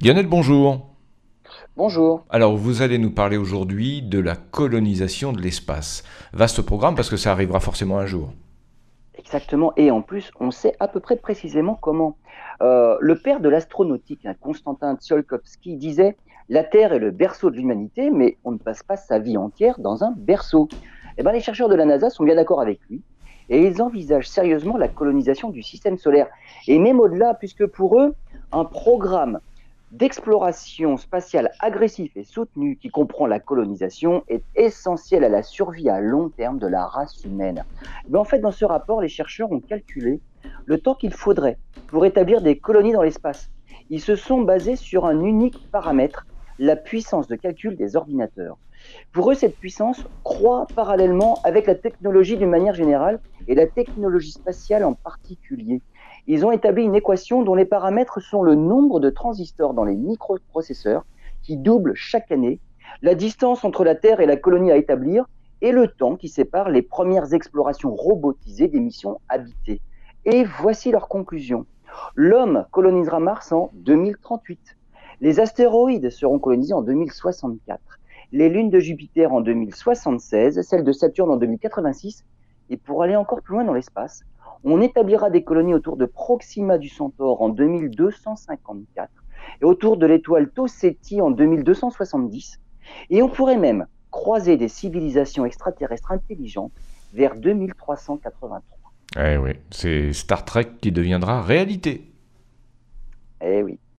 Lionel, bonjour. Bonjour. Alors, vous allez nous parler aujourd'hui de la colonisation de l'espace. Vaste programme parce que ça arrivera forcément un jour. Exactement. Et en plus, on sait à peu près précisément comment. Euh, le père de l'astronautique, hein, Konstantin Tsiolkovsky, disait La Terre est le berceau de l'humanité, mais on ne passe pas sa vie entière dans un berceau. Eh ben, les chercheurs de la NASA sont bien d'accord avec lui et ils envisagent sérieusement la colonisation du système solaire. Et même au-delà, puisque pour eux, un programme d'exploration spatiale agressif et soutenu qui comprend la colonisation est essentiel à la survie à long terme de la race humaine. Mais en fait, dans ce rapport, les chercheurs ont calculé le temps qu'il faudrait pour établir des colonies dans l'espace. Ils se sont basés sur un unique paramètre, la puissance de calcul des ordinateurs. Pour eux, cette puissance croît parallèlement avec la technologie d'une manière générale et la technologie spatiale en particulier. Ils ont établi une équation dont les paramètres sont le nombre de transistors dans les microprocesseurs qui double chaque année, la distance entre la Terre et la colonie à établir et le temps qui sépare les premières explorations robotisées des missions habitées. Et voici leur conclusion. L'homme colonisera Mars en 2038. Les astéroïdes seront colonisés en 2064 les lunes de Jupiter en 2076, celles de Saturne en 2086, et pour aller encore plus loin dans l'espace, on établira des colonies autour de Proxima du Centaure en 2254 et autour de l'étoile Toseti en 2270, et on pourrait même croiser des civilisations extraterrestres intelligentes vers 2383. Eh oui, c'est Star Trek qui deviendra réalité. Eh oui.